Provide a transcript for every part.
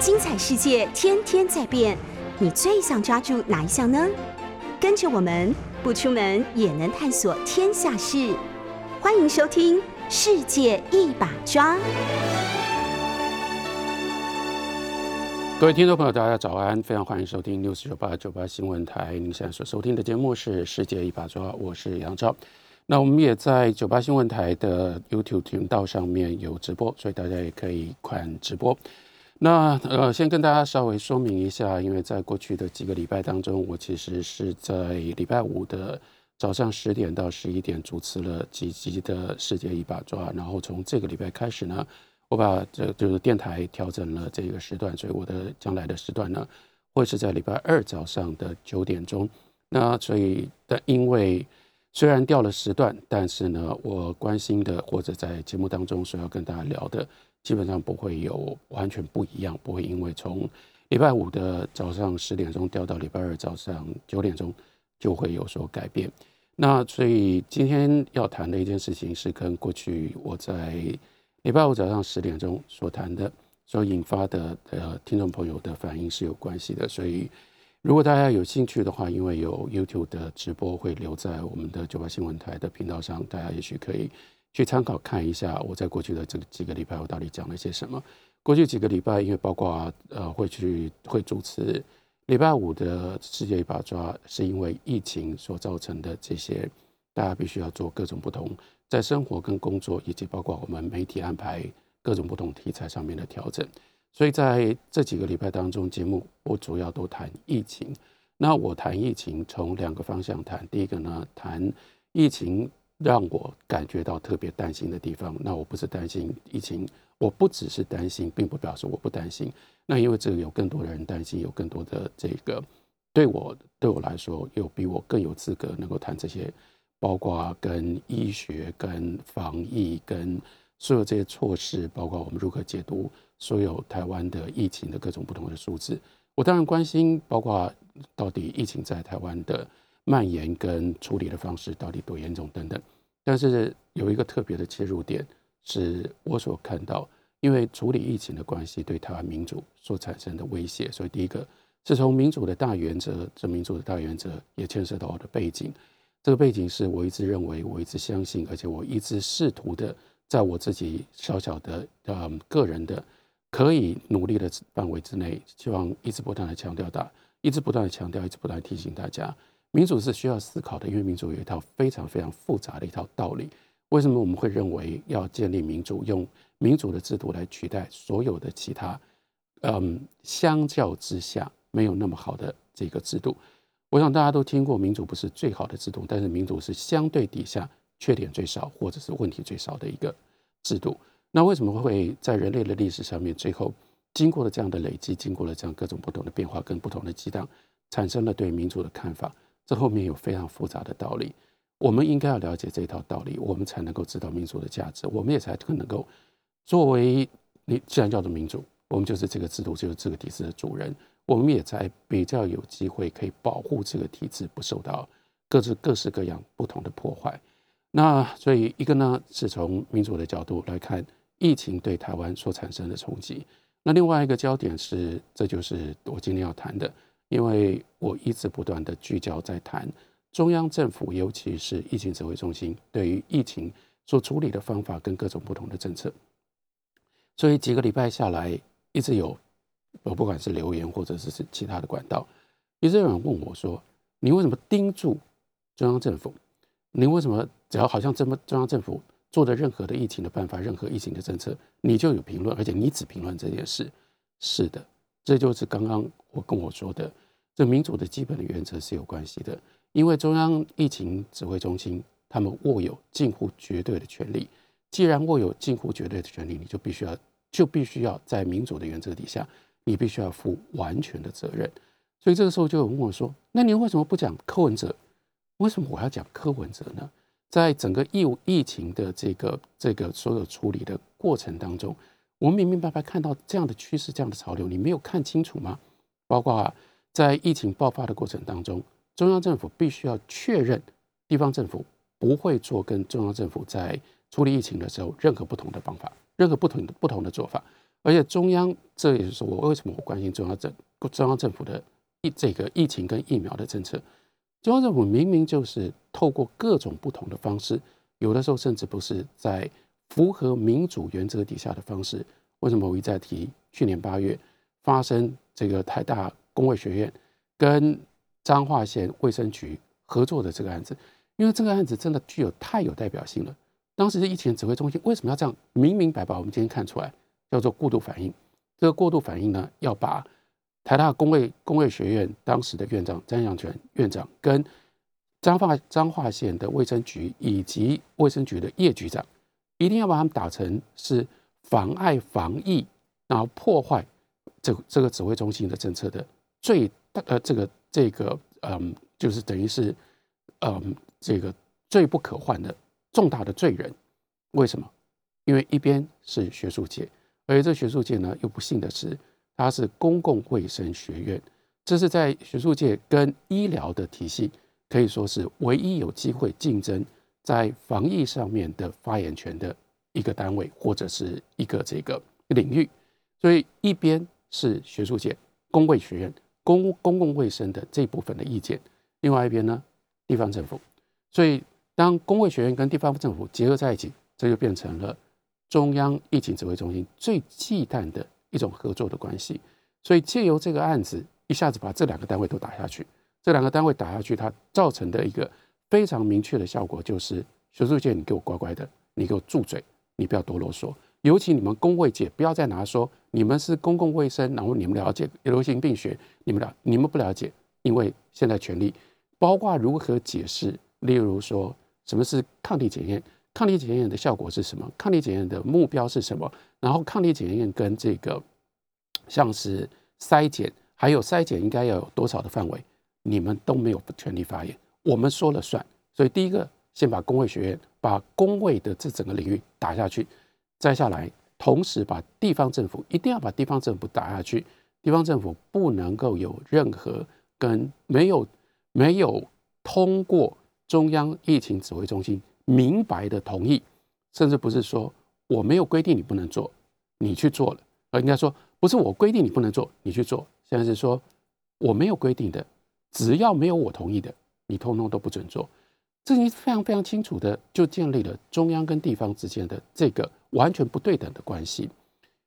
精彩世界天天在变，你最想抓住哪一项呢？跟着我们不出门也能探索天下事，欢迎收听《世界一把抓》。各位听众朋友，大家早安！非常欢迎收听六四九八九八新闻台。您现在所收听的节目是《世界一把抓》，我是杨超。那我们也在九八新闻台的 YouTube 频道上面有直播，所以大家也可以看直播。那呃，先跟大家稍微说明一下，因为在过去的几个礼拜当中，我其实是在礼拜五的早上十点到十一点主持了几集的《世界一把抓》，然后从这个礼拜开始呢。我把这就是电台调整了这个时段，所以我的将来的时段呢，会是在礼拜二早上的九点钟。那所以，但因为虽然调了时段，但是呢，我关心的或者在节目当中所要跟大家聊的，基本上不会有完全不一样，不会因为从礼拜五的早上十点钟调到礼拜二早上九点钟就会有所改变。那所以今天要谈的一件事情是跟过去我在礼拜五早上十点钟所谈的、所引发的呃听众朋友的反应是有关系的，所以如果大家有兴趣的话，因为有 YouTube 的直播会留在我们的九八新闻台的频道上，大家也许可以去参考看一下我在过去的这几个礼拜我到底讲了些什么。过去几个礼拜，因为包括呃会去会主持礼拜五的世界一把抓，是因为疫情所造成的这些，大家必须要做各种不同。在生活跟工作，以及包括我们媒体安排各种不同题材上面的调整，所以在这几个礼拜当中，节目我主要都谈疫情。那我谈疫情从两个方向谈，第一个呢，谈疫情让我感觉到特别担心的地方。那我不是担心疫情，我不只是担心，并不表示我不担心。那因为这个有更多的人担心，有更多的这个对我对我来说，有比我更有资格能够谈这些。包括跟医学、跟防疫、跟所有这些措施，包括我们如何解读所有台湾的疫情的各种不同的数字。我当然关心，包括到底疫情在台湾的蔓延跟处理的方式到底多严重等等。但是有一个特别的切入点，是我所看到，因为处理疫情的关系对台湾民主所产生的威胁。所以第一个是从民主的大原则，这民主的大原则也牵涉到我的背景。这个背景是我一直认为，我一直相信，而且我一直试图的，在我自己小小的呃个人的可以努力的范围之内，希望一直不断的强调大，一直不断的强调，一直不断提醒大家，民主是需要思考的，因为民主有一套非常非常复杂的一套道理。为什么我们会认为要建立民主，用民主的制度来取代所有的其他，嗯，相较之下没有那么好的这个制度？我想大家都听过，民主不是最好的制度，但是民主是相对底下缺点最少或者是问题最少的一个制度。那为什么会在人类的历史上面，最后经过了这样的累积，经过了这样各种不同的变化跟不同的激荡，产生了对民主的看法？这后面有非常复杂的道理。我们应该要了解这套道理，我们才能够知道民主的价值，我们也才更能够作为你既然叫做民主，我们就是这个制度，就是这个体制的主人。我们也才比较有机会可以保护这个体制不受到各自各式各样不同的破坏。那所以一个呢是从民主的角度来看疫情对台湾所产生的冲击。那另外一个焦点是，这就是我今天要谈的，因为我一直不断的聚焦在谈中央政府，尤其是疫情指挥中心对于疫情所处理的方法跟各种不同的政策。所以几个礼拜下来，一直有。我不管是留言或者是是其他的管道，一直有人问我说：“你为什么盯住中央政府？你为什么只要好像这么中央政府做的任何的疫情的办法、任何疫情的政策，你就有评论，而且你只评论这件事？”是的，这就是刚刚我跟我说的，这民主的基本的原则是有关系的。因为中央疫情指挥中心他们握有近乎绝对的权利，既然握有近乎绝对的权利，你就必须要就必须要在民主的原则底下。你必须要负完全的责任，所以这个时候就有问我说：“那你为什么不讲柯文哲？为什么我要讲柯文哲呢？在整个疫疫情的这个这个所有处理的过程当中，我们明明白白看到这样的趋势、这样的潮流，你没有看清楚吗？包括在疫情爆发的过程当中，中央政府必须要确认地方政府不会做跟中央政府在处理疫情的时候任何不同的方法、任何不同的不同的做法。”而且中央，这也是我为什么我关心中央政中央政府的疫这个疫情跟疫苗的政策。中央政府明明就是透过各种不同的方式，有的时候甚至不是在符合民主原则底下的方式。为什么我一再提去年八月发生这个台大工卫学院跟彰化县卫生局合作的这个案子？因为这个案子真的具有太有代表性了。当时的疫情指挥中心为什么要这样明明白白？我们今天看出来叫做过度反应。这个过度反应呢，要把。台大工卫工卫学院当时的院长张祥全院长跟彰化彰化县的卫生局以及卫生局的叶局长，一定要把他们打成是妨碍防疫，然后破坏这这个指挥中心的政策的最大呃这个这个嗯，就是等于是嗯这个最不可换的重大的罪人。为什么？因为一边是学术界，而这学术界呢又不幸的是。它是公共卫生学院，这是在学术界跟医疗的体系可以说是唯一有机会竞争在防疫上面的发言权的一个单位或者是一个这个领域。所以一边是学术界公卫学院公公共卫生的这部分的意见，另外一边呢地方政府。所以当公卫学院跟地方政府结合在一起，这就变成了中央疫情指挥中心最忌惮的。一种合作的关系，所以借由这个案子，一下子把这两个单位都打下去。这两个单位打下去，它造成的一个非常明确的效果就是：学术界你给我乖乖的，你给我住嘴，你不要多啰嗦。尤其你们公卫界，不要再拿说你们是公共卫生，然后你们了解流行病学，你们了你们不了解，因为现在权力包括如何解释，例如说什么是抗体检验。抗体检验的效果是什么？抗体检验的目标是什么？然后抗体检验跟这个像是筛检，还有筛检应该要有多少的范围，你们都没有权利发言，我们说了算。所以第一个，先把工卫学院、把工卫的这整个领域打下去，再下来，同时把地方政府一定要把地方政府打下去，地方政府不能够有任何跟没有没有通过中央疫情指挥中心。明白的同意，甚至不是说我没有规定你不能做，你去做了，而应该说不是我规定你不能做，你去做。现在是说我没有规定的，只要没有我同意的，你通通都不准做。这已经非常非常清楚的就建立了中央跟地方之间的这个完全不对等的关系。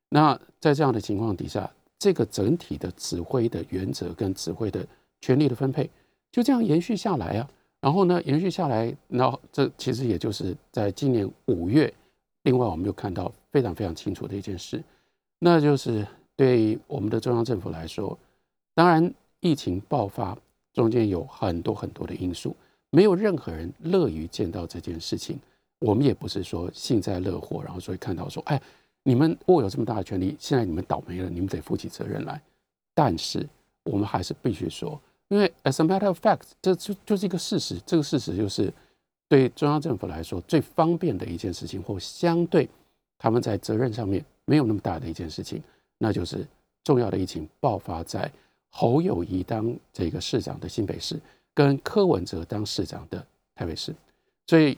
那在这样的情况底下，这个整体的指挥的原则跟指挥的权力的分配就这样延续下来啊。然后呢，延续下来，那这其实也就是在今年五月。另外，我们又看到非常非常清楚的一件事，那就是对我们的中央政府来说，当然疫情爆发中间有很多很多的因素，没有任何人乐于见到这件事情。我们也不是说幸灾乐祸，然后所以看到说，哎，你们握有这么大的权利，现在你们倒霉了，你们得负起责任来。但是我们还是必须说。因为 as a matter of fact，这就就是一个事实。这个事实就是对中央政府来说最方便的一件事情，或相对他们在责任上面没有那么大的一件事情，那就是重要的疫情爆发在侯友谊当这个市长的新北市，跟柯文哲当市长的台北市，所以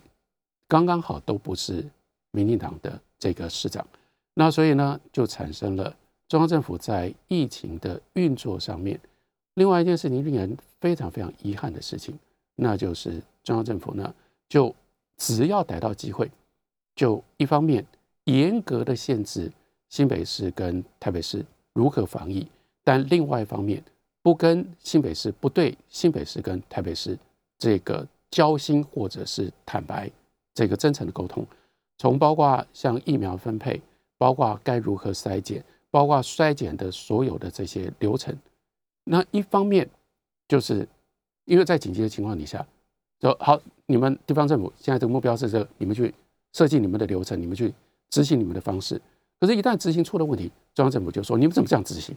刚刚好都不是民进党的这个市长。那所以呢，就产生了中央政府在疫情的运作上面。另外一件事情令人非常非常遗憾的事情，那就是中央政府呢，就只要逮到机会，就一方面严格的限制新北市跟台北市如何防疫，但另外一方面不跟新北市不对新北市跟台北市这个交心或者是坦白这个真诚的沟通，从包括像疫苗分配，包括该如何筛检，包括筛检的所有的这些流程。那一方面，就是因为在紧急的情况底下，就好，你们地方政府现在这个目标是这个，你们去设计你们的流程，你们去执行你们的方式。可是，一旦执行出了问题，中央政府就说：“你们怎么这样执行？”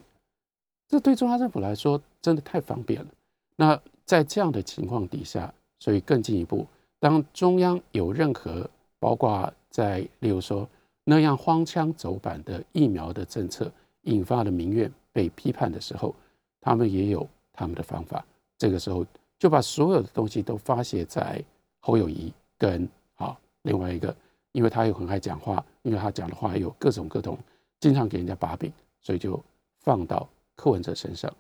这对中央政府来说真的太方便了。那在这样的情况底下，所以更进一步，当中央有任何包括在例如说那样荒腔走板的疫苗的政策引发的民怨被批判的时候，他们也有他们的方法，这个时候就把所有的东西都发泄在侯友谊跟好另外一个，因为他又很爱讲话，因为他讲的话有各种各种经常给人家把柄，所以就放到柯文哲身上。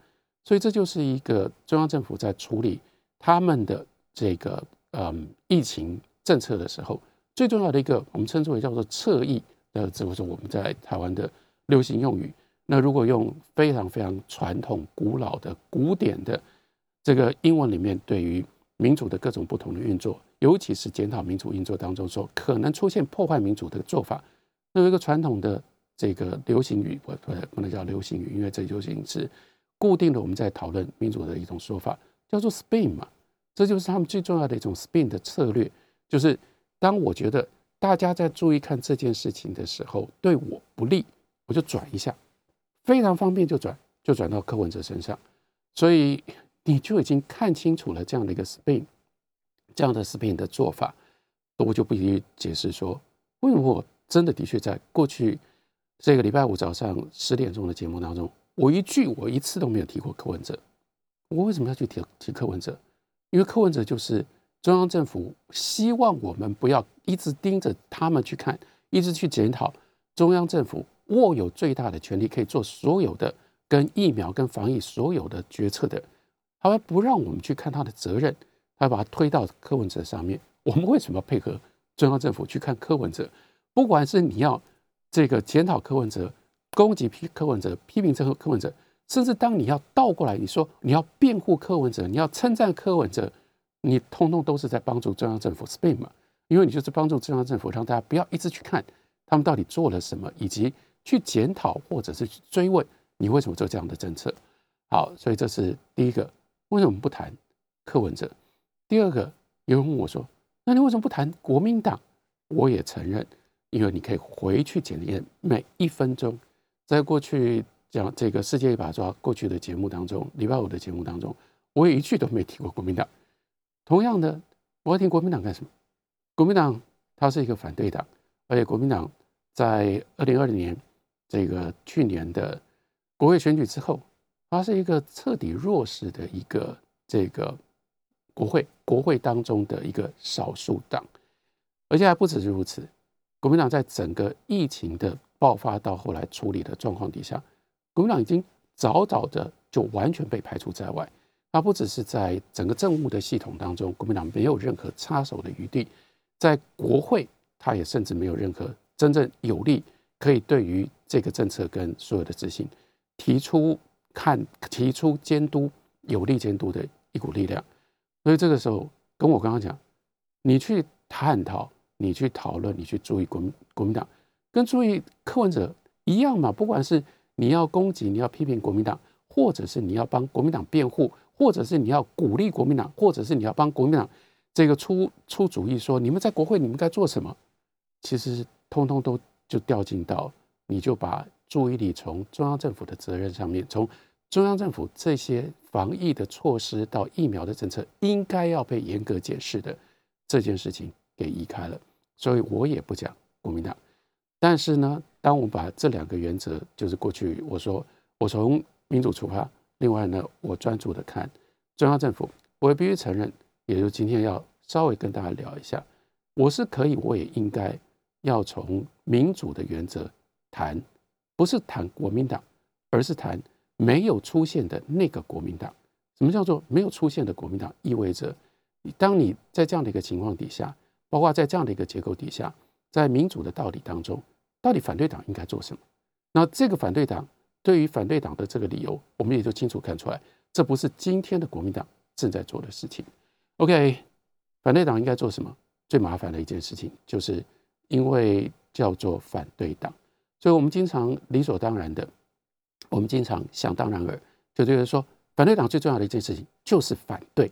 所以这就是一个中央政府在处理他们的这个嗯疫情政策的时候，最重要的一个我们称之为叫做侧翼的，这个是我们在台湾的流行用语。那如果用非常非常传统、古老的、古典的这个英文里面，对于民主的各种不同的运作，尤其是检讨民主运作当中说可能出现破坏民主的做法，那有一个传统的这个流行语，不不不能叫流行语，因为这究竟是固定的我们在讨论民主的一种说法，叫做 spin 嘛，这就是他们最重要的一种 spin 的策略，就是当我觉得大家在注意看这件事情的时候，对我不利，我就转一下。非常方便就转，就转到柯文哲身上，所以你就已经看清楚了这样的一个 spin，这样的 spin 的做法，我就不必须解释说，为什么我真的的确在过去这个礼拜五早上十点钟的节目当中，我一句我一次都没有提过柯文哲，我为什么要去提提柯文哲？因为柯文哲就是中央政府希望我们不要一直盯着他们去看，一直去检讨中央政府。握有最大的权力，可以做所有的跟疫苗、跟防疫所有的决策的，他不让我们去看他的责任，他把它推到柯文哲上面。我们为什么配合中央政府去看柯文哲？不管是你要这个检讨柯文哲、攻击批柯文哲、批评这个柯文哲，甚至当你要倒过来，你说你要辩护柯文哲，你要称赞柯文哲，你通通都是在帮助中央政府 spin 嘛？因为你就是帮助中央政府，让大家不要一直去看他们到底做了什么，以及。去检讨或者是去追问你为什么做这样的政策？好，所以这是第一个，为什么不谈柯文哲？第二个，有人问我说：“那你为什么不谈国民党？”我也承认，因为你可以回去检验每一分钟，在过去讲这个世界一把抓过去的节目当中，礼拜五的节目当中，我也一句都没提过国民党。同样的，我要听国民党干什么？国民党它是一个反对党，而且国民党在二零二零年。这个去年的国会选举之后，它是一个彻底弱势的一个这个国会国会当中的一个少数党，而且还不止如此。国民党在整个疫情的爆发到后来处理的状况底下，国民党已经早早的就完全被排除在外。它不只是在整个政务的系统当中，国民党没有任何插手的余地，在国会，它也甚至没有任何真正有利。可以对于这个政策跟所有的执行提出看、提出监督、有力监督的一股力量。所以这个时候，跟我刚刚讲，你去探讨、你去讨论、你去注意国民国民党，跟注意柯文哲一样嘛。不管是你要攻击、你要批评国民党，或者是你要帮国民党辩护，或者是你要鼓励国民党，或者是你要帮国民党这个出出主意，说你们在国会你们该做什么，其实通通都。就掉进到，你就把注意力从中央政府的责任上面，从中央政府这些防疫的措施到疫苗的政策应该要被严格解释的这件事情给移开了。所以我也不讲国民党，但是呢，当我把这两个原则，就是过去我说我从民主出发，另外呢，我专注的看中央政府，我也必须承认，也就今天要稍微跟大家聊一下，我是可以，我也应该。要从民主的原则谈，不是谈国民党，而是谈没有出现的那个国民党。什么叫做没有出现的国民党？意味着，当你在这样的一个情况底下，包括在这样的一个结构底下，在民主的道理当中，到底反对党应该做什么？那这个反对党对于反对党的这个理由，我们也就清楚看出来，这不是今天的国民党正在做的事情。OK，反对党应该做什么？最麻烦的一件事情就是。因为叫做反对党，所以我们经常理所当然的，我们经常想当然尔，就觉得说反对党最重要的一件事情就是反对，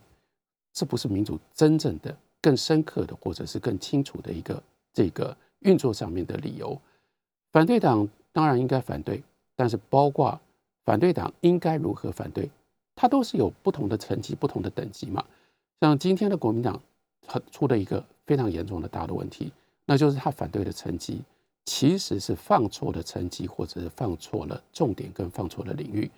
这不是民主真正的、更深刻的，或者是更清楚的一个这个运作上面的理由。反对党当然应该反对，但是包括反对党应该如何反对，它都是有不同的层级、不同的等级嘛。像今天的国民党，它出了一个非常严重的大的问题。那就是他反对的层级，其实是放错了层级，或者是放错了重点，跟放错了领域。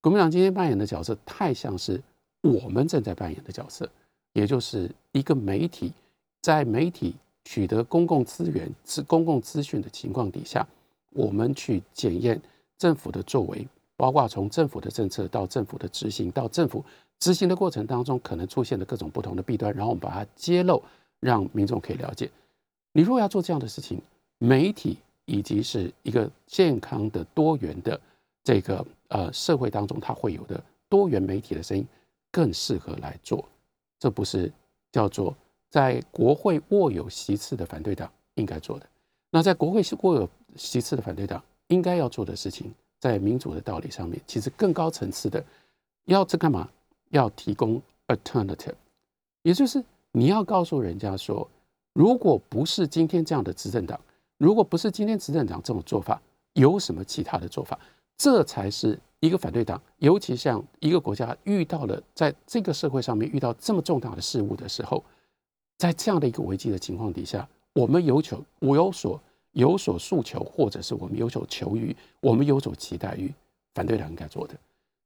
国民党今天扮演的角色，太像是我们正在扮演的角色，也就是一个媒体，在媒体取得公共资源、是公共资讯的情况底下，我们去检验政府的作为，包括从政府的政策到政府的执行，到政府执行的过程当中可能出现的各种不同的弊端，然后我们把它揭露，让民众可以了解。你如果要做这样的事情，媒体以及是一个健康的多元的这个呃社会当中，它会有的多元媒体的声音更适合来做。这不是叫做在国会握有席次的反对党应该做的。那在国会握有席次的反对党应该要做的事情，在民主的道理上面，其实更高层次的要这干嘛？要提供 alternative，也就是你要告诉人家说，如果不是今天这样的执政党，如果不是今天执政党这种做法，有什么其他的做法？这才是一个反对党，尤其像一个国家遇到了在这个社会上面遇到这么重大的事物的时候，在这样的一个危机的情况底下。我们有求，我有所有所诉求，或者是我们有所求于，我们有所期待于反对党应该做的。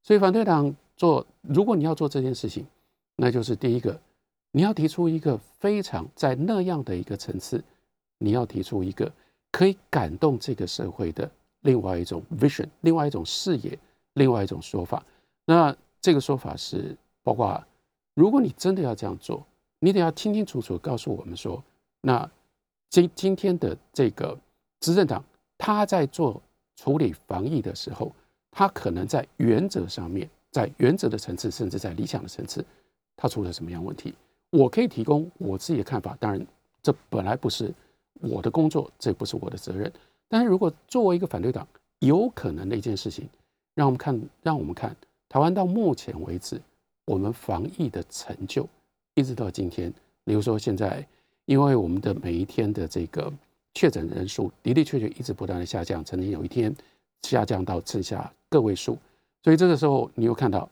所以反对党做，如果你要做这件事情，那就是第一个，你要提出一个非常在那样的一个层次，你要提出一个可以感动这个社会的另外一种 vision，另外一种视野，另外一种说法。那这个说法是包括，如果你真的要这样做，你得要清清楚楚告诉我们说，那。今今天的这个执政党，他在做处理防疫的时候，他可能在原则上面，在原则的层次，甚至在理想的层次，他出了什么样问题？我可以提供我自己的看法。当然，这本来不是我的工作，这不是我的责任。但是如果作为一个反对党，有可能的一件事情，让我们看，让我们看台湾到目前为止，我们防疫的成就，一直到今天，比如说现在。因为我们的每一天的这个确诊人数的的确确一直不断的下降，曾经有一天下降到剩下个位数，所以这个时候你又看到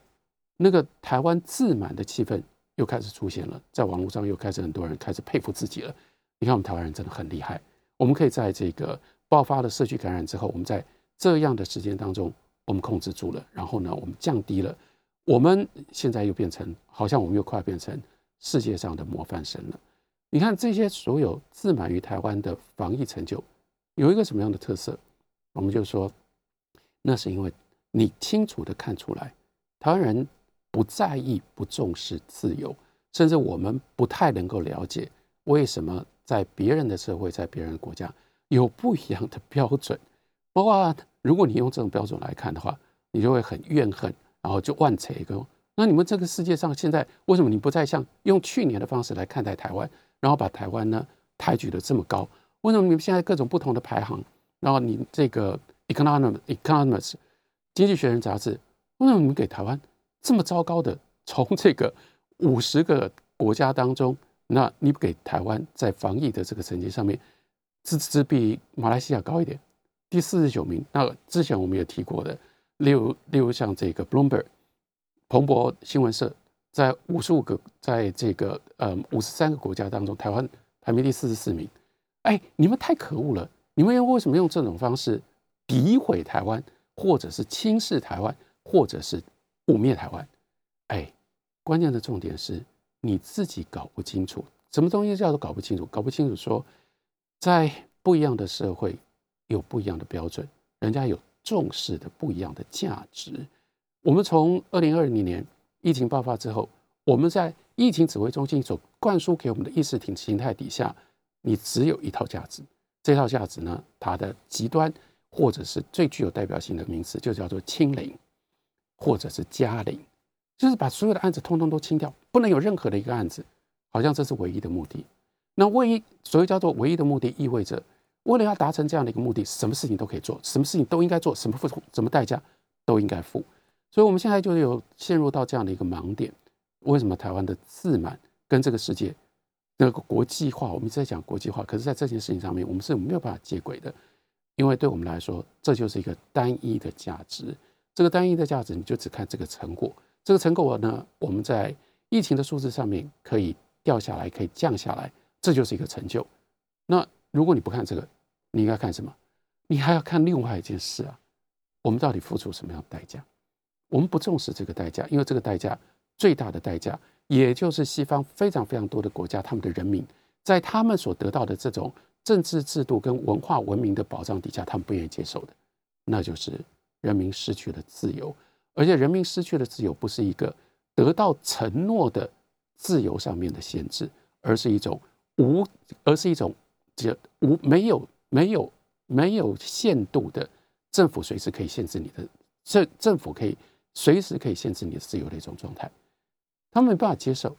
那个台湾自满的气氛又开始出现了，在网络上又开始很多人开始佩服自己了。你看我们台湾人真的很厉害，我们可以在这个爆发了社区感染之后，我们在这样的时间当中我们控制住了，然后呢我们降低了，我们现在又变成好像我们又快变成世界上的模范生了。你看这些所有自满于台湾的防疫成就，有一个什么样的特色？我们就说，那是因为你清楚的看出来，台湾人不在意、不重视自由，甚至我们不太能够了解为什么在别人的社会、在别人的国家有不一样的标准。包括如果你用这种标准来看的话，你就会很怨恨，然后就万一个。那你们这个世界上现在为什么你不再像用去年的方式来看待台湾？然后把台湾呢抬举的这么高，为什么你们现在各种不同的排行？然后你这个《Economist》《Economist》经济学人杂志，为什么你们给台湾这么糟糕的？从这个五十个国家当中，那你给台湾在防疫的这个成绩上面，只只比马来西亚高一点，第四十九名。那之前我们也提过的，例如例如像这个 Bloomberg 彭博新闻社。在五十五个，在这个呃五十三个国家当中，台湾排名第四十四名。哎，你们太可恶了！你们为什么用这种方式诋毁台湾，或者是轻视台湾，或者是污蔑台湾？哎，关键的重点是你自己搞不清楚，什么东西叫做搞不清楚？搞不清楚说，在不一样的社会有不一样的标准，人家有重视的不一样的价值。我们从二零二零年。疫情爆发之后，我们在疫情指挥中心所灌输给我们的意识形态底下，你只有一套价值。这套价值呢，它的极端或者是最具有代表性的名词，就叫做清零，或者是加零，就是把所有的案子通通都清掉，不能有任何的一个案子，好像这是唯一的目的。那唯一所谓叫做唯一的目的，意味着为了要达成这样的一个目的，什么事情都可以做，什么事情都应该做，什么付出什么代价都应该付。所以，我们现在就有陷入到这样的一个盲点。为什么台湾的自满跟这个世界那个国际化，我们一直在讲国际化，可是在这件事情上面，我们是没有办法接轨的。因为对我们来说，这就是一个单一的价值。这个单一的价值，你就只看这个成果。这个成果呢，我们在疫情的数字上面可以掉下来，可以降下来，这就是一个成就。那如果你不看这个，你应该看什么？你还要看另外一件事啊，我们到底付出什么样的代价？我们不重视这个代价，因为这个代价最大的代价，也就是西方非常非常多的国家，他们的人民在他们所得到的这种政治制度跟文化文明的保障底下，他们不愿意接受的，那就是人民失去了自由，而且人民失去了自由，不是一个得到承诺的自由上面的限制，而是一种无，而是一种这无没有没有没有限度的政府随时可以限制你的政政府可以随时可以限制你的自由的一种状态，他们没办法接受，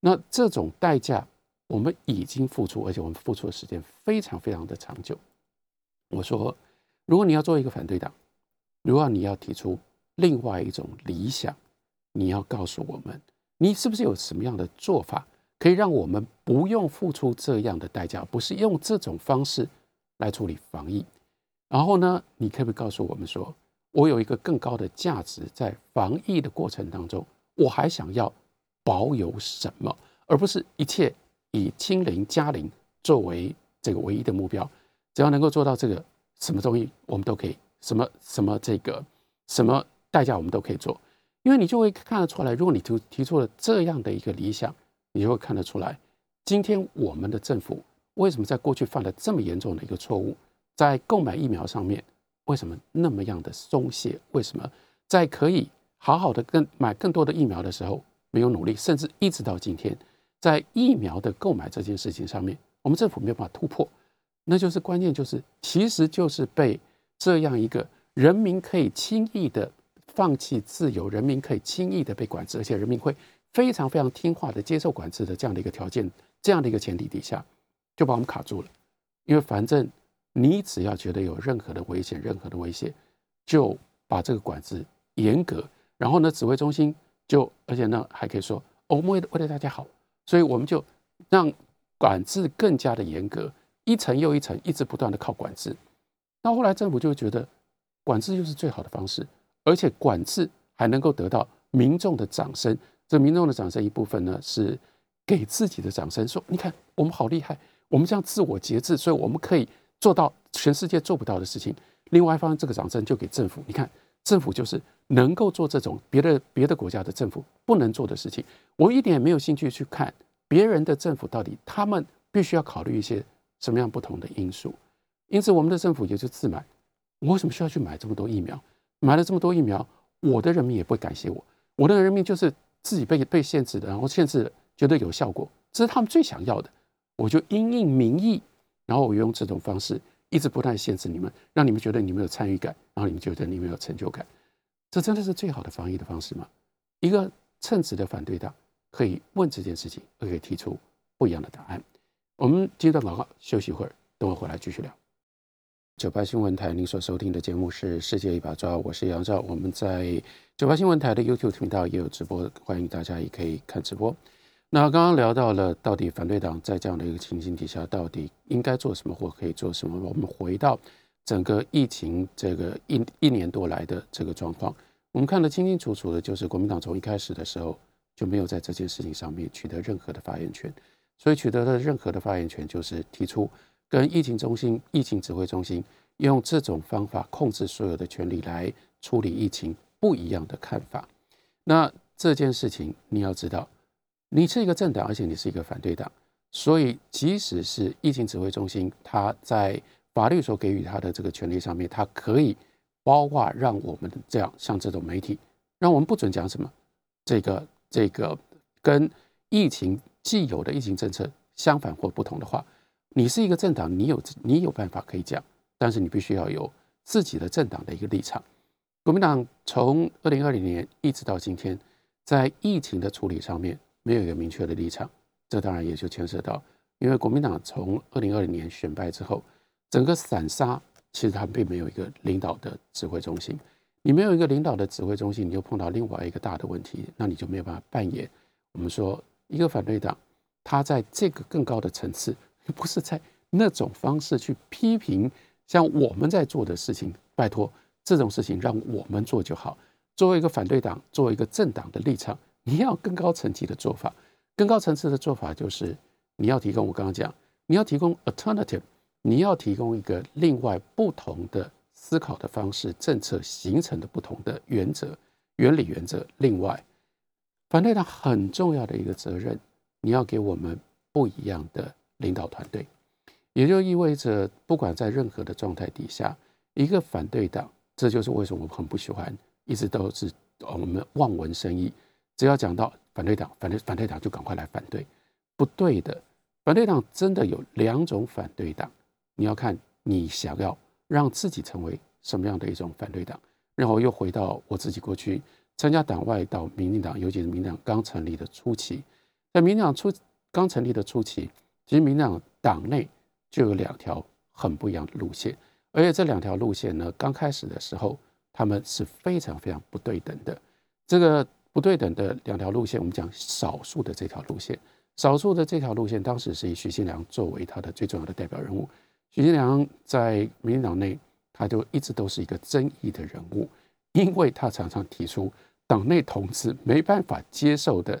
那这种代价。我们已经付出，而且我们付出的时间非常非常的长久。我说，如果你要做一个反对党，如果你要提出另外一种理想，你要告诉我们，你是不是有什么样的做法，可以让我们不用付出这样的代价，不是用这种方式来处理防疫？然后呢，你可不可以告诉我们说，我有一个更高的价值，在防疫的过程当中，我还想要保有什么，而不是一切。以清零加零作为这个唯一的目标，只要能够做到这个，什么东西我们都可以，什么什么这个什么代价我们都可以做，因为你就会看得出来，如果你提提出了这样的一个理想，你就会看得出来，今天我们的政府为什么在过去犯了这么严重的一个错误，在购买疫苗上面为什么那么样的松懈？为什么在可以好好的跟买更多的疫苗的时候没有努力，甚至一直到今天？在疫苗的购买这件事情上面，我们政府没有办法突破，那就是关键，就是其实就是被这样一个人民可以轻易的放弃自由，人民可以轻易的被管制，而且人民会非常非常听话的接受管制的这样的一个条件，这样的一个前提底下，就把我们卡住了。因为反正你只要觉得有任何的危险，任何的威胁，就把这个管制严格，然后呢，指挥中心就而且呢还可以说，我们为为了大家好。所以我们就让管制更加的严格，一层又一层，一直不断的靠管制。那后来政府就觉得管制就是最好的方式，而且管制还能够得到民众的掌声。这民众的掌声一部分呢是给自己的掌声，说你看我们好厉害，我们这样自我节制，所以我们可以做到全世界做不到的事情。另外一方，这个掌声就给政府，你看政府就是能够做这种别的别的国家的政府不能做的事情。我一点也没有兴趣去看别人的政府到底他们必须要考虑一些什么样不同的因素，因此我们的政府也就自买。我为什么需要去买这么多疫苗？买了这么多疫苗，我的人民也不会感谢我。我的人民就是自己被被限制的，然后限制觉得有效果，这是他们最想要的。我就因应民意，然后我用这种方式一直不断限制你们，让你们觉得你们有参与感，然后你们觉得你们有成就感。这真的是最好的防疫的方式吗？一个。称职的反对党可以问这件事情，可以提出不一样的答案。我们接段广告，休息一会儿，等我回来继续聊。九八新闻台，您所收听的节目是《世界一把抓》，我是杨照。我们在九八新闻台的 YouTube 频道也有直播，欢迎大家也可以看直播。那刚刚聊到了，到底反对党在这样的一个情形底下，到底应该做什么或可以做什么？我们回到整个疫情这个一一年多来的这个状况。我们看得清清楚楚的，就是国民党从一开始的时候就没有在这件事情上面取得任何的发言权，所以取得了任何的发言权，就是提出跟疫情中心、疫情指挥中心用这种方法控制所有的权利来处理疫情不一样的看法。那这件事情你要知道，你是一个政党，而且你是一个反对党，所以即使是疫情指挥中心，他在法律所给予他的这个权利上面，他可以。包括让我们这样像这种媒体，让我们不准讲什么，这个这个跟疫情既有的疫情政策相反或不同的话，你是一个政党，你有你有办法可以讲，但是你必须要有自己的政党的一个立场。国民党从二零二零年一直到今天，在疫情的处理上面没有一个明确的立场，这当然也就牵涉到，因为国民党从二零二零年选败之后，整个散沙。其实他并没有一个领导的指挥中心，你没有一个领导的指挥中心，你就碰到另外一个大的问题，那你就没有办法扮演我们说一个反对党，他在这个更高的层次，不是在那种方式去批评像我们在做的事情，拜托这种事情让我们做就好。作为一个反对党，作为一个政党的立场，你要更高层级的做法，更高层次的做法就是你要提供我刚刚讲，你要提供 alternative。你要提供一个另外不同的思考的方式，政策形成的不同的原则、原理、原则。另外，反对党很重要的一个责任，你要给我们不一样的领导团队。也就意味着，不管在任何的状态底下，一个反对党，这就是为什么我很不喜欢，一直都是我们望文生义，只要讲到反对党，反对反对党就赶快来反对，不对的。反对党真的有两种反对党，你要看你想要让自己成为什么样的一种反对党。然后又回到我自己过去参加党外到民进党，尤其是民进党刚成立的初期，在民进党初刚成立的初期，其实民进党党内就有两条很不一样的路线，而且这两条路线呢，刚开始的时候他们是非常非常不对等的。这个不对等的两条路线，我们讲少数的这条路线。少数的这条路线，当时是以许信良作为他的最重要的代表人物。许信良在民进党内，他就一直都是一个争议的人物，因为他常常提出党内同志没办法接受的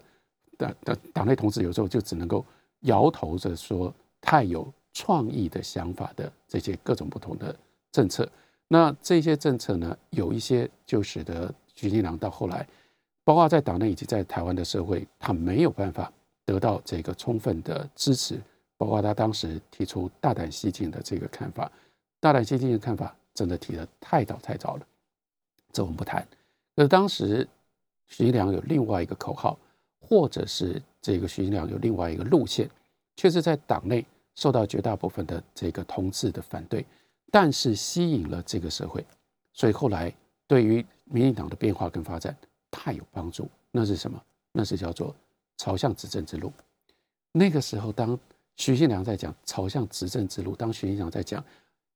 党党党内同志，有时候就只能够摇头着说太有创意的想法的这些各种不同的政策。那这些政策呢，有一些就使得许信良到后来，包括在党内以及在台湾的社会，他没有办法。得到这个充分的支持，包括他当时提出大胆西进的这个看法，大胆西进的看法真的提的太早太早了，这我们不谈。可是当时徐新良有另外一个口号，或者是这个徐新良有另外一个路线，确实在党内受到绝大部分的这个同志的反对，但是吸引了这个社会，所以后来对于民进党的变化跟发展太有帮助。那是什么？那是叫做。朝向执政之路，那个时候，当徐信良在讲朝向执政之路，当徐信良在讲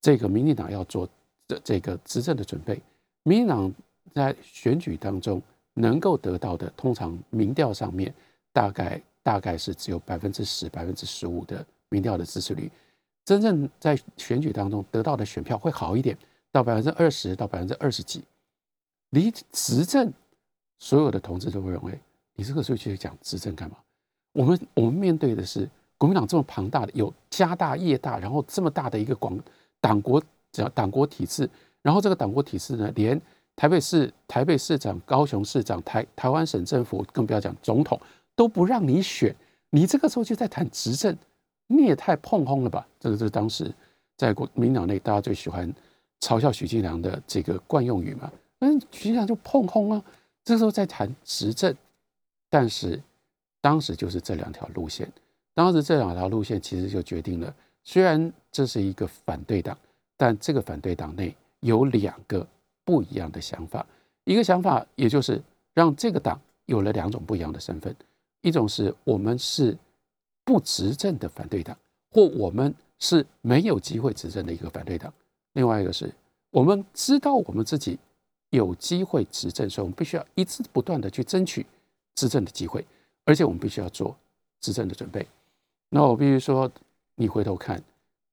这个民进党要做这这个执政的准备，民进党在选举当中能够得到的，通常民调上面大概大概是只有百分之十、百分之十五的民调的支持率，真正在选举当中得到的选票会好一点，到百分之二十到百分之二十几，离执政，所有的同志都会认为。你这个时候去讲执政干嘛？我们我们面对的是国民党这么庞大的、有家大业大，然后这么大的一个广党国叫党国体制，然后这个党国体制呢，连台北市、台北市长、高雄市长、台台湾省政府，更不要讲总统，都不让你选。你这个时候就在谈执政，你也太碰轰了吧？这个是当时在国民党内大家最喜欢嘲笑许进良的这个惯用语嘛？嗯，许进良就碰轰啊。这时候在谈执政。但是，当时就是这两条路线。当时这两条路线其实就决定了，虽然这是一个反对党，但这个反对党内有两个不一样的想法。一个想法，也就是让这个党有了两种不一样的身份：一种是我们是不执政的反对党，或我们是没有机会执政的一个反对党；另外一个是我们知道我们自己有机会执政，所以我们必须要一直不断的去争取。执政的机会，而且我们必须要做执政的准备。那我必须说，你回头看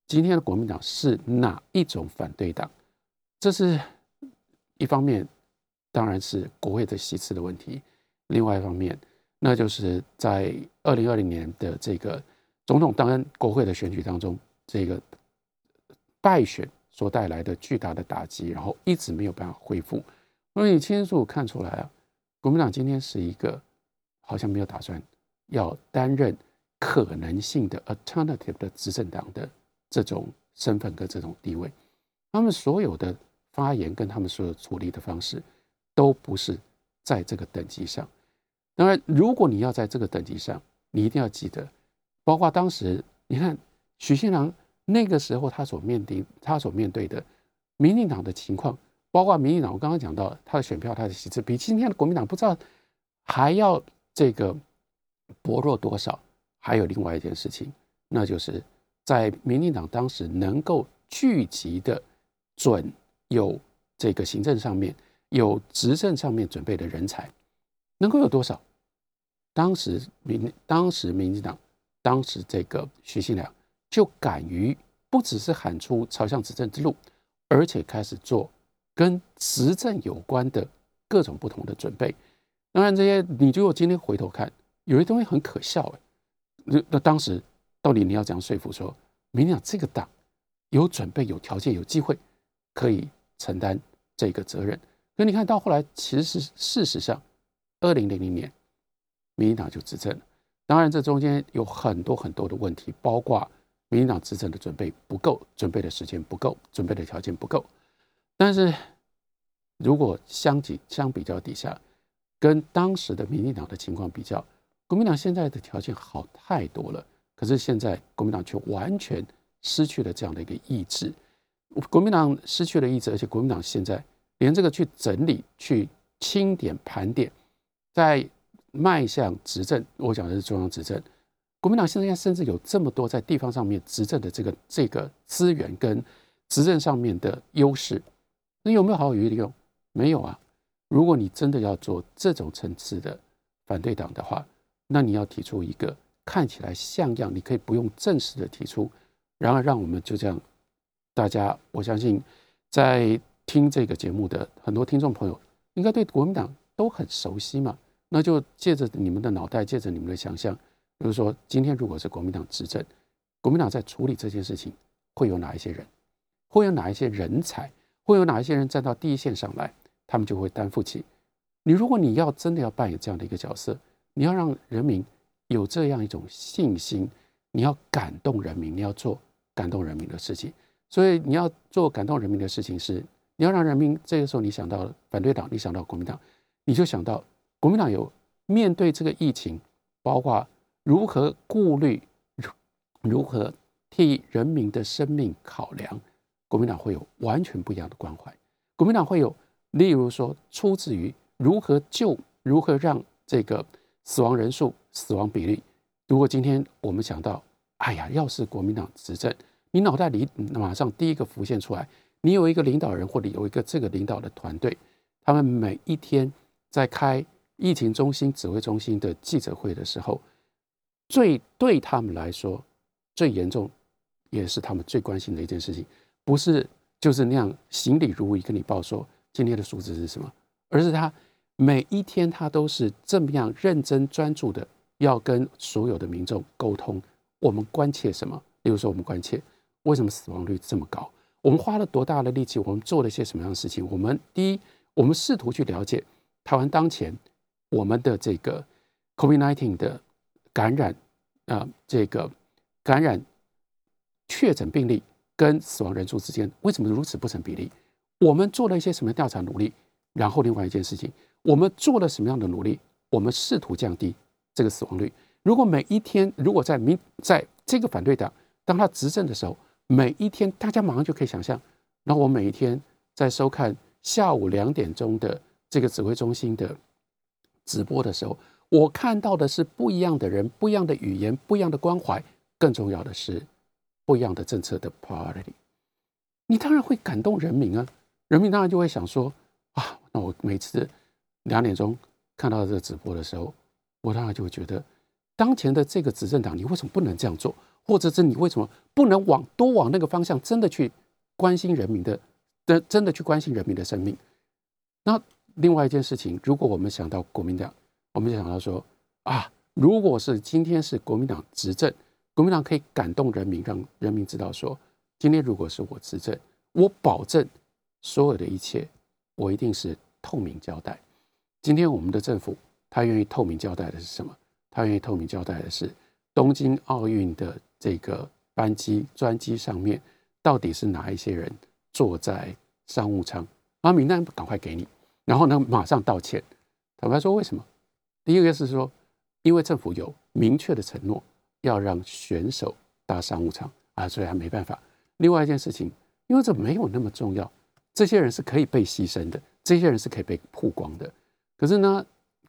今天的国民党是哪一种反对党？这是一方面，当然是国会的席次的问题；另外一方面，那就是在二零二零年的这个总统当然国会的选举当中，这个败选所带来的巨大的打击，然后一直没有办法恢复。所以你清楚看出来啊，国民党今天是一个。好像没有打算要担任可能性的 alternative 的执政党的这种身份跟这种地位，他们所有的发言跟他们所有处理的方式都不是在这个等级上。当然，如果你要在这个等级上，你一定要记得，包括当时你看许信良那个时候他所面临他所面对的民进党的情况，包括民进党，我刚刚讲到他的选票他的席次比今天的国民党不知道还要。这个薄弱多少？还有另外一件事情，那就是在民进党当时能够聚集的准有这个行政上面有执政上面准备的人才，能够有多少？当时民当时民进党当时这个徐信良就敢于不只是喊出朝向执政之路，而且开始做跟执政有关的各种不同的准备。当然，这些你就今天回头看，有些东西很可笑哎。那那当时到底你要怎样说服说，民进党这个党有准备、有条件、有机会可以承担这个责任？可你看到后来，其实事实上，二零零零年民进党就执政了。当然，这中间有很多很多的问题，包括民进党执政的准备不够，准备的时间不够，准备的条件不够。但是如果相比相比较底下，跟当时的民进党的情况比较，国民党现在的条件好太多了。可是现在国民党却完全失去了这样的一个意志，国民党失去了意志，而且国民党现在连这个去整理、去清点、盘点，在迈向执政，我讲的是中央执政。国民党现在甚至有这么多在地方上面执政的这个这个资源跟执政上面的优势，那有没有好好利用？没有啊！如果你真的要做这种层次的反对党的话，那你要提出一个看起来像样，你可以不用正式的提出，然而让我们就这样，大家我相信在听这个节目的很多听众朋友，应该对国民党都很熟悉嘛，那就借着你们的脑袋，借着你们的想象。比如说，今天如果是国民党执政，国民党在处理这件事情，会有哪一些人？会有哪一些人才？会有哪一些人站到第一线上来？他们就会担负起。你如果你要真的要扮演这样的一个角色，你要让人民有这样一种信心，你要感动人民，你要做感动人民的事情。所以你要做感动人民的事情，是你要让人民这个时候你想到反对党，你想到国民党，你就想到国民党有面对这个疫情，包括。如何顾虑，如何替人民的生命考量？国民党会有完全不一样的关怀。国民党会有，例如说，出自于如何救，如何让这个死亡人数、死亡比例。如果今天我们想到，哎呀，要是国民党执政，你脑袋里马上第一个浮现出来，你有一个领导人或者有一个这个领导的团队，他们每一天在开疫情中心指挥中心的记者会的时候。最对他们来说最严重，也是他们最关心的一件事情，不是就是那样行礼如仪跟你报说今天的数字是什么，而是他每一天他都是这么样认真专注的要跟所有的民众沟通，我们关切什么？例如说我们关切为什么死亡率这么高，我们花了多大的力气，我们做了一些什么样的事情？我们第一，我们试图去了解台湾当前我们的这个 COVID-19 的。感染啊，这个感染确诊病例跟死亡人数之间为什么如此不成比例？我们做了一些什么调查努力？然后另外一件事情，我们做了什么样的努力？我们试图降低这个死亡率。如果每一天，如果在民在这个反对党当他执政的时候，每一天大家马上就可以想象，然后我每一天在收看下午两点钟的这个指挥中心的直播的时候。我看到的是不一样的人，不一样的语言，不一样的关怀，更重要的是不一样的政策的 priority。你当然会感动人民啊，人民当然就会想说啊，那我每次两点钟看到这个直播的时候，我当然就会觉得，当前的这个执政党，你为什么不能这样做？或者是你为什么不能往多往那个方向，真的去关心人民的，真真的去关心人民的生命？那另外一件事情，如果我们想到国民党。我们就想到说啊，如果是今天是国民党执政，国民党可以感动人民，让人民知道说，今天如果是我执政，我保证所有的一切，我一定是透明交代。今天我们的政府他愿意透明交代的是什么？他愿意透明交代的是东京奥运的这个班机专机上面到底是哪一些人坐在商务舱，把名单赶快给你，然后呢马上道歉。坦白说，为什么？第一个是说，因为政府有明确的承诺，要让选手搭商务舱啊，所以他没办法。另外一件事情，因为这没有那么重要，这些人是可以被牺牲的，这些人是可以被曝光的。可是呢，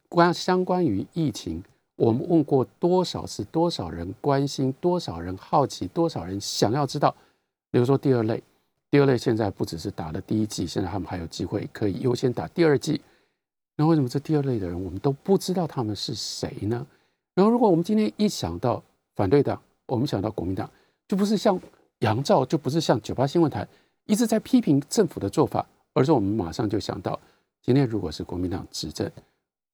关相关于疫情，我们问过多少次，多少人关心，多少人好奇，多少人想要知道。比如说第二类，第二类现在不只是打了第一剂，现在他们还有机会可以优先打第二剂。那为什么这第二类的人我们都不知道他们是谁呢？然后如果我们今天一想到反对党，我们想到国民党，就不是像杨照，就不是像九八新闻台一直在批评政府的做法，而是我们马上就想到，今天如果是国民党执政，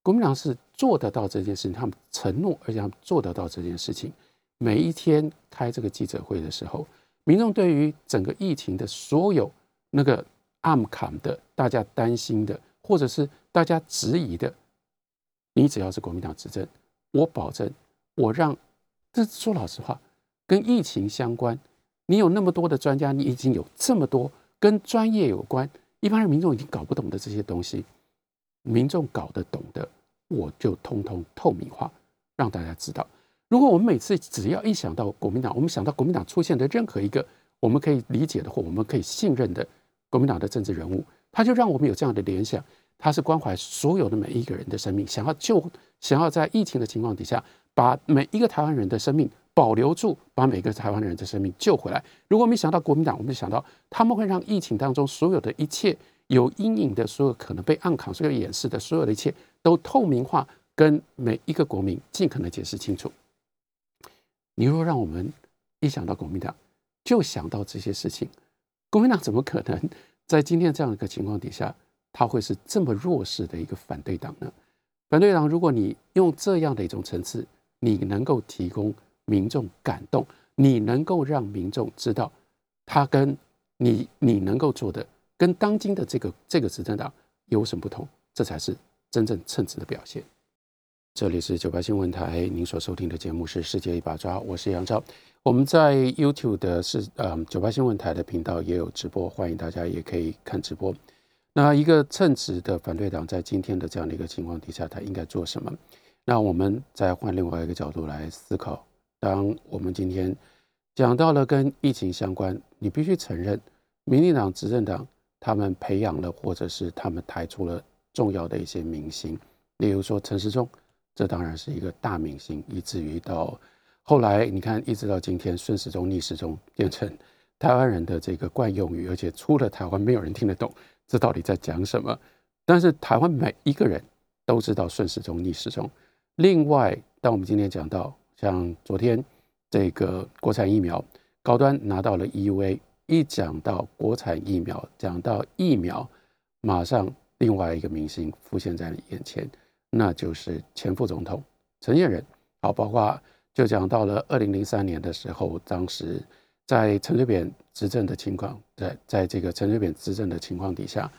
国民党是做得到这件事情，他们承诺，而且他们做得到这件事情。每一天开这个记者会的时候，民众对于整个疫情的所有那个暗坎的，大家担心的。或者是大家质疑的，你只要是国民党执政，我保证，我让这说老实话，跟疫情相关，你有那么多的专家，你已经有这么多跟专业有关，一般人民众已经搞不懂的这些东西，民众搞得懂的，我就通通透明化，让大家知道。如果我们每次只要一想到国民党，我们想到国民党出现的任何一个我们可以理解的或我们可以信任的国民党的政治人物，他就让我们有这样的联想，他是关怀所有的每一个人的生命，想要救，想要在疫情的情况底下，把每一个台湾人的生命保留住，把每个台湾人的生命救回来。如果没想到国民党，我们就想到他们会让疫情当中所有的一切有阴影的、所有可能被暗扛、所有掩饰的所有的一切都透明化，跟每一个国民尽可能解释清楚。你若让我们一想到国民党，就想到这些事情，国民党怎么可能在今天这样一个情况底下，他会是这么弱势的一个反对党呢？反对党，如果你用这样的一种层次，你能够提供民众感动，你能够让民众知道，他跟你你能够做的，跟当今的这个这个执政党有什么不同，这才是真正称职的表现。这里是九八新闻台，您所收听的节目是《世界一把抓》，我是杨照。我们在 YouTube 的是呃九八新闻台的频道也有直播，欢迎大家也可以看直播。那一个称职的反对党在今天的这样的一个情况底下，他应该做什么？那我们再换另外一个角度来思考。当我们今天讲到了跟疫情相关，你必须承认，民进党执政党他们培养了，或者是他们抬出了重要的一些明星，例如说陈时中。这当然是一个大明星，以至于到后来，你看，一直到今天，顺时钟逆时钟变成台湾人的这个惯用语，而且出了台湾，没有人听得懂这到底在讲什么。但是台湾每一个人都知道顺时钟逆时钟。另外，当我们今天讲到像昨天这个国产疫苗高端拿到了 EUA，一讲到国产疫苗，讲到疫苗，马上另外一个明星浮现在你眼前。那就是前副总统陈建仁，好，包括就讲到了二零零三年的时候，当时在陈水扁执政的情况，在在这个陈水扁执政的情况底下，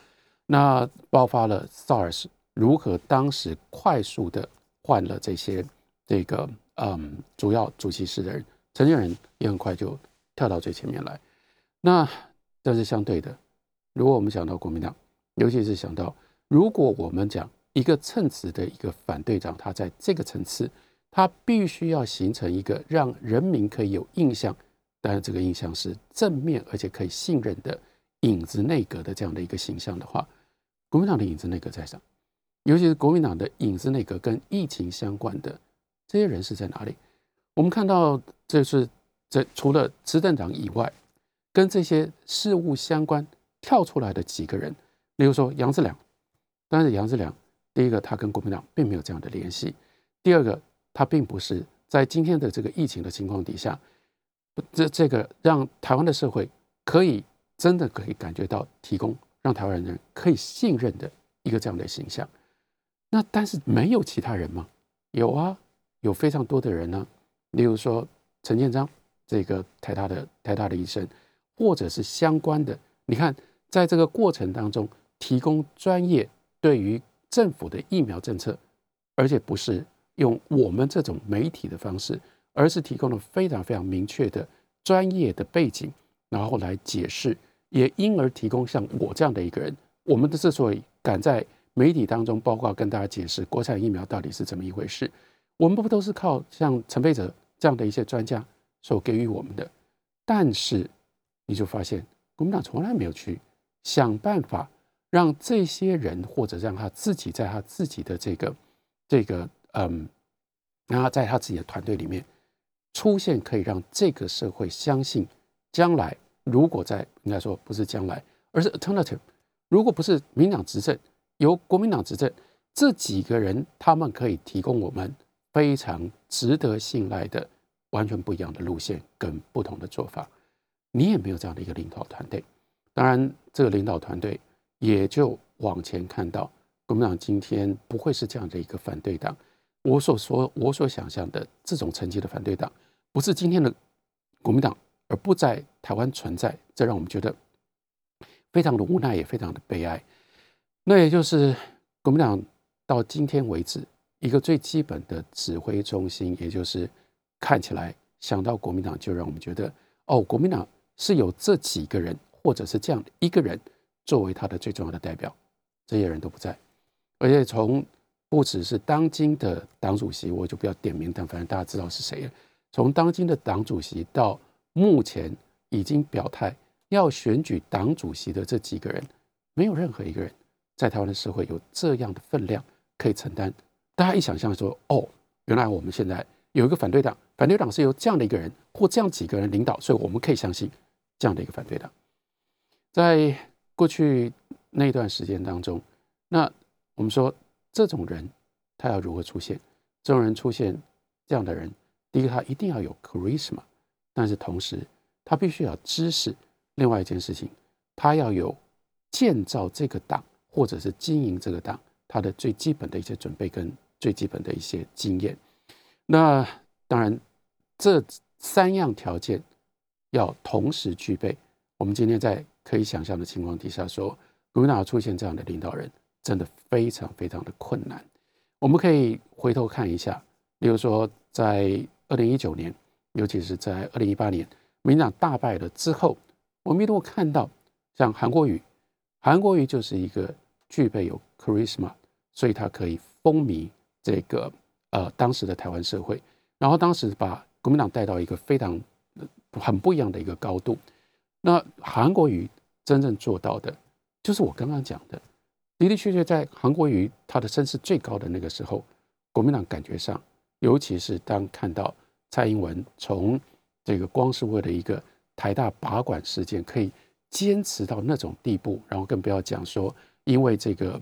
那爆发了 SARS，如何当时快速的换了这些这个嗯主要主席室的人，陈建仁也很快就跳到最前面来。那但是相对的，如果我们想到国民党，尤其是想到如果我们讲。一个称职的一个反对长，他在这个层次，他必须要形成一个让人民可以有印象，当然这个印象是正面而且可以信任的影子内阁的这样的一个形象的话，国民党的影子内阁在上，尤其是国民党的影子内阁跟疫情相关的这些人是在哪里？我们看到这是这除了执政党以外，跟这些事务相关跳出来的几个人，例如说杨志良，但是杨志良。第一个，他跟国民党并没有这样的联系；第二个，他并不是在今天的这个疫情的情况底下，这这个让台湾的社会可以真的可以感觉到提供让台湾人可以信任的一个这样的形象。那但是没有其他人吗？有啊，有非常多的人呢。例如说陈建章这个台大的台大的医生，或者是相关的，你看在这个过程当中提供专业对于。政府的疫苗政策，而且不是用我们这种媒体的方式，而是提供了非常非常明确的专业的背景，然后来解释，也因而提供像我这样的一个人，我们的之所以敢在媒体当中，包括跟大家解释国产疫苗到底是怎么一回事，我们不都是靠像陈佩哲这样的一些专家所给予我们的？但是你就发现，国民党从来没有去想办法。让这些人，或者让他自己在他自己的这个、这个，嗯，让他在他自己的团队里面出现，可以让这个社会相信，将来如果在应该说不是将来，而是 alternative，如果不是民党执政，由国民党执政，这几个人他们可以提供我们非常值得信赖的、完全不一样的路线跟不同的做法。你也没有这样的一个领导团队，当然这个领导团队。也就往前看到，国民党今天不会是这样的一个反对党。我所说，我所想象的这种层级的反对党，不是今天的国民党，而不在台湾存在，这让我们觉得非常的无奈，也非常的悲哀。那也就是国民党到今天为止一个最基本的指挥中心，也就是看起来想到国民党，就让我们觉得哦，国民党是有这几个人，或者是这样一个人作为他的最重要的代表，这些人都不在，而且从不只是当今的党主席，我就不要点名，但反正大家知道是谁了。从当今的党主席到目前已经表态要选举党主席的这几个人，没有任何一个人在台湾的社会有这样的分量可以承担。大家一想象说，哦，原来我们现在有一个反对党，反对党是由这样的一个人或这样几个人领导，所以我们可以相信这样的一个反对党。在过去那段时间当中，那我们说。这种人，他要如何出现？这种人出现，这样的人，第一个他一定要有 charisma，但是同时他必须要知识。另外一件事情，他要有建造这个党或者是经营这个党，他的最基本的一些准备跟最基本的一些经验。那当然，这三样条件要同时具备。我们今天在可以想象的情况底下说，国民党出现这样的领导人。真的非常非常的困难。我们可以回头看一下，例如说，在二零一九年，尤其是在二零一八年，民进党大败了之后，我们一路看到像韩国瑜，韩国瑜就是一个具备有 charisma，所以他可以风靡这个呃当时的台湾社会，然后当时把国民党带到一个非常很不一样的一个高度。那韩国瑜真正做到的，就是我刚刚讲的。的的确确，在韩国瑜他的声势最高的那个时候，国民党感觉上，尤其是当看到蔡英文从这个光是为了一个台大拔管事件可以坚持到那种地步，然后更不要讲说，因为这个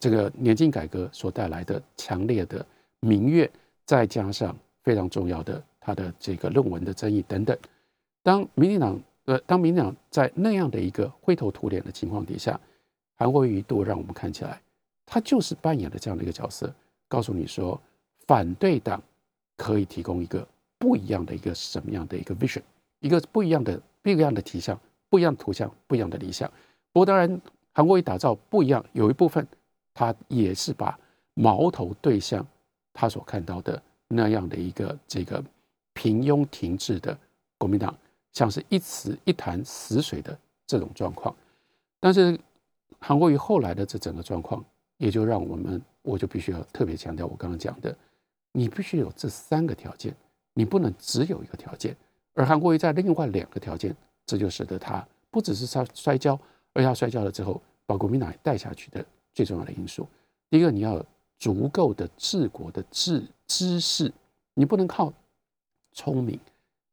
这个年金改革所带来的强烈的民怨，再加上非常重要的他的这个论文的争议等等，当民进党呃，当民进党在那样的一个灰头土脸的情况底下。韩国瑜一度让我们看起来，他就是扮演了这样的一个角色，告诉你说，反对党可以提供一个不一样的一个什么样的一个 vision，一个不一样的不一样的体像，不一样的图像，不一样的理想。不过当然，韩国瑜打造不一样，有一部分他也是把矛头对向他所看到的那样的一个这个平庸停滞的国民党，像是一池一潭死水的这种状况，但是。韩国瑜后来的这整个状况，也就让我们，我就必须要特别强调我刚刚讲的，你必须有这三个条件，你不能只有一个条件。而韩国瑜在另外两个条件，这就使得他不只是他摔跤，而他摔跤了之后把国民党带下去的最重要的因素。第一个，你要有足够的治国的智知识，你不能靠聪明。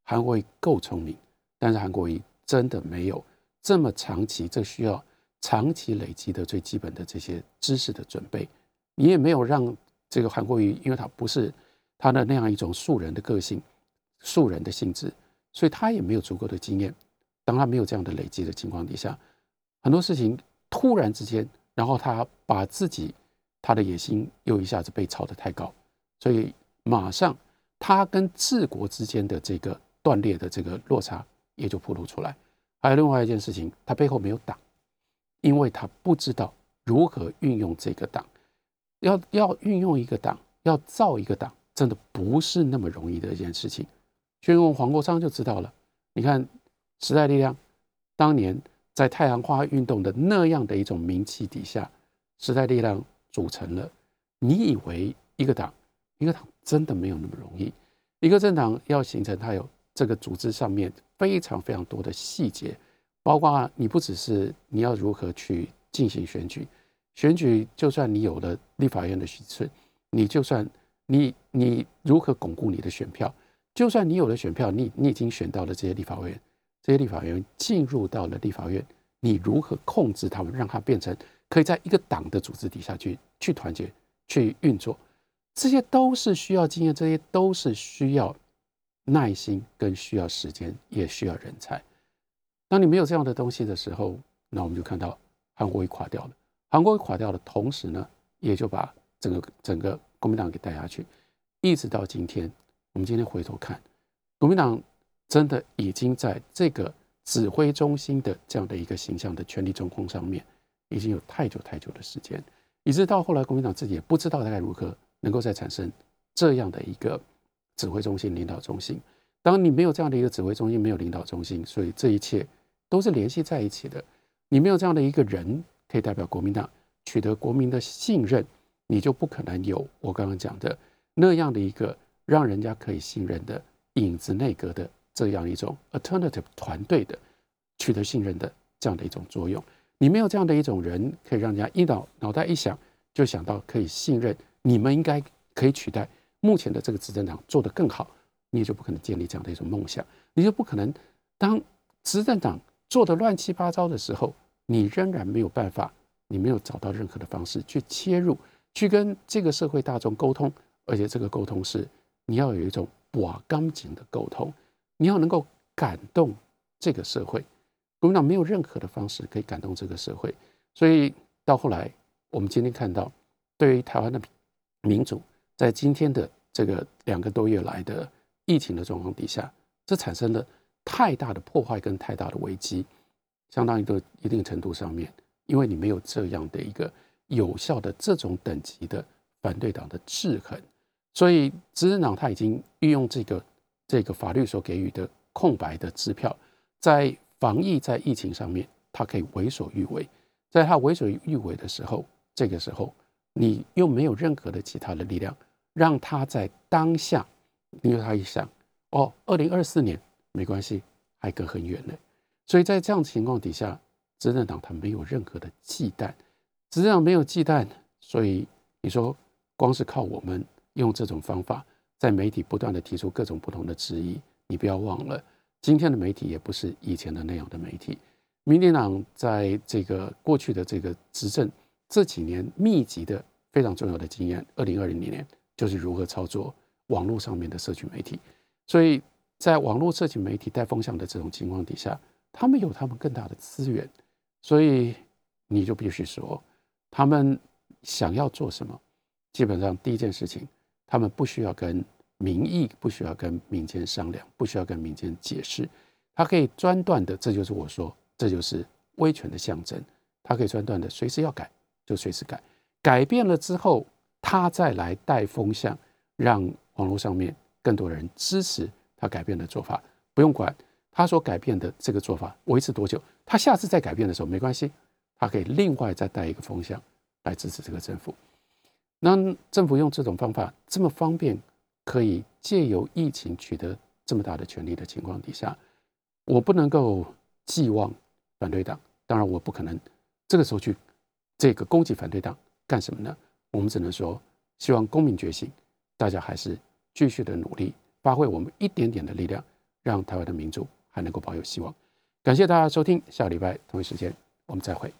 韩国瑜够聪明，但是韩国瑜真的没有这么长期，这需要。长期累积的最基本的这些知识的准备，你也没有让这个韩国瑜，因为他不是他的那样一种素人的个性、素人的性质，所以他也没有足够的经验。当他没有这样的累积的情况底下，很多事情突然之间，然后他把自己他的野心又一下子被炒得太高，所以马上他跟治国之间的这个断裂的这个落差也就暴露出来。还有另外一件事情，他背后没有党。因为他不知道如何运用这个党，要要运用一个党，要造一个党，真的不是那么容易的一件事情。就用黄国昌就知道了。你看时代力量当年在太阳花运动的那样的一种名气底下，时代力量组成了。你以为一个党，一个党真的没有那么容易。一个政党要形成，它有这个组织上面非常非常多的细节。包括你不只是你要如何去进行选举，选举就算你有了立法院的席次，你就算你你如何巩固你的选票，就算你有了选票，你你已经选到了这些立法委员，这些立法委员进入到了立法院，你如何控制他们，让他变成可以在一个党的组织底下去去团结去运作，这些都是需要经验，这些都是需要耐心跟需要时间，也需要人才。当你没有这样的东西的时候，那我们就看到韩国会垮掉了。韩国会垮掉的同时呢，也就把整个整个国民党给带下去，一直到今天。我们今天回头看，国民党真的已经在这个指挥中心的这样的一个形象的权力中空上面，已经有太久太久的时间，以致到后来国民党自己也不知道该如何能够再产生这样的一个指挥中心、领导中心。当你没有这样的一个指挥中心，没有领导中心，所以这一切都是联系在一起的。你没有这样的一个人可以代表国民党取得国民的信任，你就不可能有我刚刚讲的那样的一个让人家可以信任的影子内阁的这样一种 alternative 团队的取得信任的这样的一种作用。你没有这样的一种人，可以让人家一脑脑袋一想就想到可以信任，你们应该可以取代目前的这个执政党做得更好。你也就不可能建立这样的一种梦想，你就不可能当执政党做的乱七八糟的时候，你仍然没有办法，你没有找到任何的方式去切入，去跟这个社会大众沟通，而且这个沟通是你要有一种瓦钢筋的沟通，你要能够感动这个社会。国民党没有任何的方式可以感动这个社会，所以到后来，我们今天看到，对于台湾的民主，在今天的这个两个多月来的。疫情的状况底下，这产生了太大的破坏跟太大的危机，相当于的一定程度上面，因为你没有这样的一个有效的这种等级的反对党的制衡，所以执政党他已经运用这个这个法律所给予的空白的支票，在防疫在疫情上面，他可以为所欲为，在他为所欲为的时候，这个时候你又没有任何的其他的力量，让他在当下。因为他一想，哦，二零二四年没关系，还隔很远呢。所以在这样情况底下，执政党他没有任何的忌惮，执政党没有忌惮，所以你说光是靠我们用这种方法，在媒体不断的提出各种不同的质疑，你不要忘了，今天的媒体也不是以前的那样的媒体。民进党在这个过去的这个执政这几年密集的非常重要的经验，二零二零年就是如何操作。网络上面的社群媒体，所以在网络社群媒体带风向的这种情况底下，他们有他们更大的资源，所以你就必须说，他们想要做什么，基本上第一件事情，他们不需要跟民意，不需要跟民间商量，不需要跟民间解释，他可以专断的，这就是我说，这就是威权的象征，他可以专断的，随时要改就随时改，改变了之后，他再来带风向，让。网络上面更多人支持他改变的做法，不用管他所改变的这个做法维持多久，他下次再改变的时候没关系，他可以另外再带一个风向来支持这个政府。那政府用这种方法这么方便，可以借由疫情取得这么大的权利的情况底下，我不能够寄望反对党，当然我不可能这个时候去这个攻击反对党干什么呢？我们只能说希望公民觉醒。大家还是继续的努力，发挥我们一点点的力量，让台湾的民主还能够保有希望。感谢大家收听，下个礼拜同一时间我们再会。